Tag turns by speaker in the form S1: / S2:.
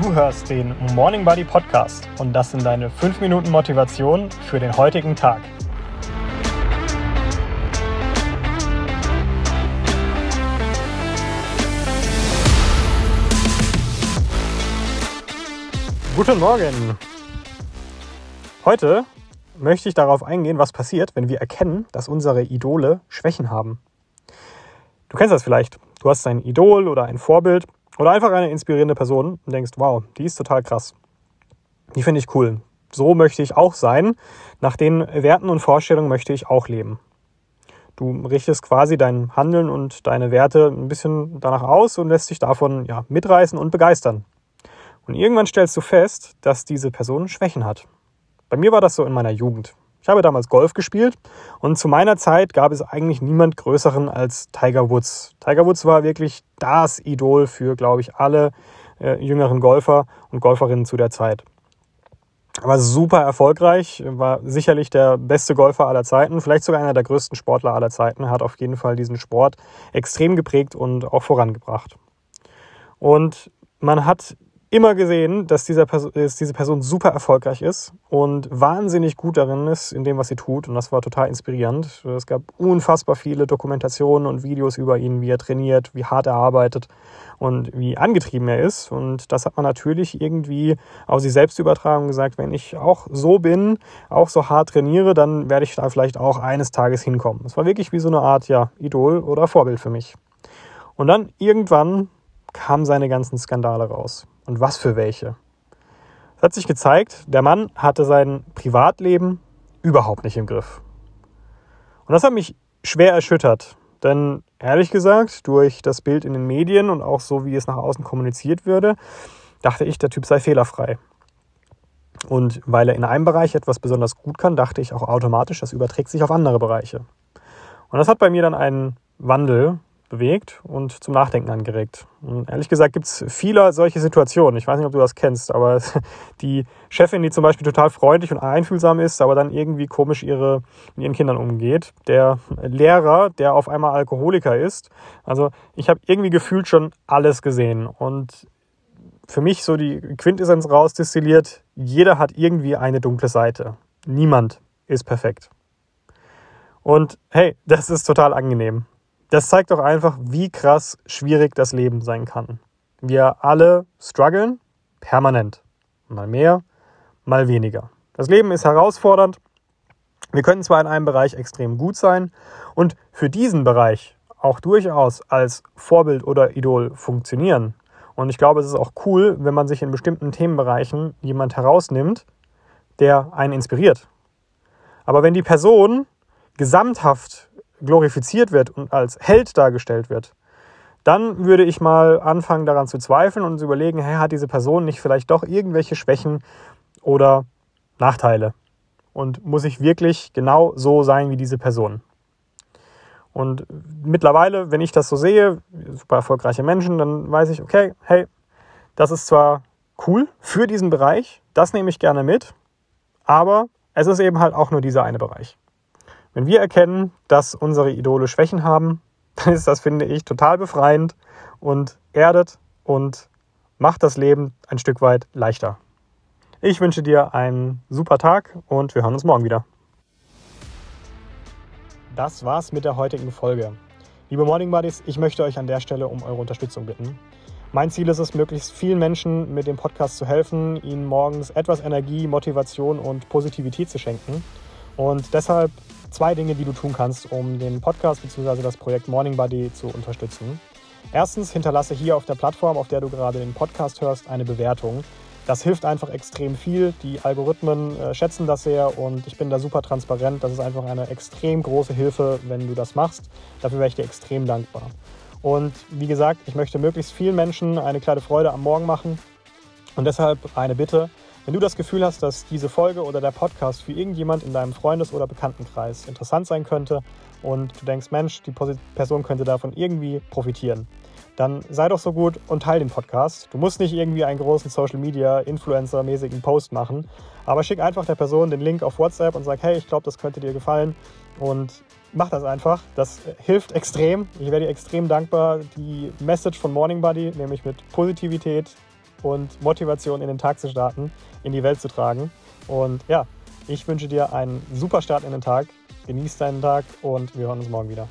S1: Du hörst den Morning Buddy Podcast und das sind deine 5 Minuten Motivation für den heutigen Tag. Guten Morgen! Heute möchte ich darauf eingehen, was passiert, wenn wir erkennen, dass unsere Idole Schwächen haben. Du kennst das vielleicht. Du hast ein Idol oder ein Vorbild oder einfach eine inspirierende Person und denkst, wow, die ist total krass. Die finde ich cool. So möchte ich auch sein. Nach den Werten und Vorstellungen möchte ich auch leben. Du richtest quasi dein Handeln und deine Werte ein bisschen danach aus und lässt dich davon ja, mitreißen und begeistern. Und irgendwann stellst du fest, dass diese Person Schwächen hat. Bei mir war das so in meiner Jugend. Ich habe damals Golf gespielt und zu meiner Zeit gab es eigentlich niemand Größeren als Tiger Woods. Tiger Woods war wirklich das Idol für, glaube ich, alle äh, jüngeren Golfer und Golferinnen zu der Zeit. War super erfolgreich, war sicherlich der beste Golfer aller Zeiten, vielleicht sogar einer der größten Sportler aller Zeiten, hat auf jeden Fall diesen Sport extrem geprägt und auch vorangebracht. Und man hat immer gesehen, dass, dieser Person, dass diese Person super erfolgreich ist und wahnsinnig gut darin ist, in dem, was sie tut. Und das war total inspirierend. Es gab unfassbar viele Dokumentationen und Videos über ihn, wie er trainiert, wie hart er arbeitet und wie angetrieben er ist. Und das hat man natürlich irgendwie auf sich selbst übertragen und gesagt, wenn ich auch so bin, auch so hart trainiere, dann werde ich da vielleicht auch eines Tages hinkommen. Es war wirklich wie so eine Art, ja, Idol oder Vorbild für mich. Und dann irgendwann kamen seine ganzen Skandale raus. Und was für welche. Es hat sich gezeigt, der Mann hatte sein Privatleben überhaupt nicht im Griff. Und das hat mich schwer erschüttert. Denn ehrlich gesagt, durch das Bild in den Medien und auch so, wie es nach außen kommuniziert würde, dachte ich, der Typ sei fehlerfrei. Und weil er in einem Bereich etwas besonders gut kann, dachte ich auch automatisch, das überträgt sich auf andere Bereiche. Und das hat bei mir dann einen Wandel bewegt und zum Nachdenken angeregt. Und ehrlich gesagt gibt es viele solche Situationen. Ich weiß nicht, ob du das kennst, aber die Chefin, die zum Beispiel total freundlich und einfühlsam ist, aber dann irgendwie komisch ihre, mit ihren Kindern umgeht. Der Lehrer, der auf einmal Alkoholiker ist. Also ich habe irgendwie gefühlt schon alles gesehen. Und für mich so die Quintessenz rausdestilliert, jeder hat irgendwie eine dunkle Seite. Niemand ist perfekt. Und hey, das ist total angenehm. Das zeigt doch einfach, wie krass schwierig das Leben sein kann. Wir alle strugglen permanent. Mal mehr, mal weniger. Das Leben ist herausfordernd. Wir können zwar in einem Bereich extrem gut sein und für diesen Bereich auch durchaus als Vorbild oder Idol funktionieren. Und ich glaube, es ist auch cool, wenn man sich in bestimmten Themenbereichen jemand herausnimmt, der einen inspiriert. Aber wenn die Person gesamthaft glorifiziert wird und als Held dargestellt wird, dann würde ich mal anfangen daran zu zweifeln und zu überlegen, hey, hat diese Person nicht vielleicht doch irgendwelche Schwächen oder Nachteile? Und muss ich wirklich genau so sein wie diese Person? Und mittlerweile, wenn ich das so sehe, super erfolgreiche Menschen, dann weiß ich, okay, hey, das ist zwar cool für diesen Bereich, das nehme ich gerne mit, aber es ist eben halt auch nur dieser eine Bereich. Wenn wir erkennen, dass unsere Idole Schwächen haben, dann ist das, finde ich, total befreiend und erdet und macht das Leben ein Stück weit leichter. Ich wünsche dir einen super Tag und wir hören uns morgen wieder. Das war's mit der heutigen Folge. Liebe Morning Buddies, ich möchte euch an der Stelle um eure Unterstützung bitten. Mein Ziel ist es, möglichst vielen Menschen mit dem Podcast zu helfen, ihnen morgens etwas Energie, Motivation und Positivität zu schenken. Und deshalb zwei Dinge, die du tun kannst, um den Podcast bzw. das Projekt Morning Buddy zu unterstützen. Erstens, hinterlasse hier auf der Plattform, auf der du gerade den Podcast hörst, eine Bewertung. Das hilft einfach extrem viel. Die Algorithmen äh, schätzen das sehr und ich bin da super transparent. Das ist einfach eine extrem große Hilfe, wenn du das machst. Dafür wäre ich dir extrem dankbar. Und wie gesagt, ich möchte möglichst vielen Menschen eine kleine Freude am Morgen machen. Und deshalb eine Bitte, wenn du das Gefühl hast, dass diese Folge oder der Podcast für irgendjemand in deinem Freundes- oder Bekanntenkreis interessant sein könnte und du denkst, Mensch, die Person könnte davon irgendwie profitieren, dann sei doch so gut und teile den Podcast. Du musst nicht irgendwie einen großen Social Media Influencer-mäßigen Post machen, aber schick einfach der Person den Link auf WhatsApp und sag, hey, ich glaube, das könnte dir gefallen und mach das einfach. Das hilft extrem. Ich werde dir extrem dankbar. Die Message von Morning Buddy, nämlich mit Positivität, und Motivation in den Tag zu starten, in die Welt zu tragen. Und ja, ich wünsche dir einen super Start in den Tag. Genieß deinen Tag und wir hören uns morgen wieder.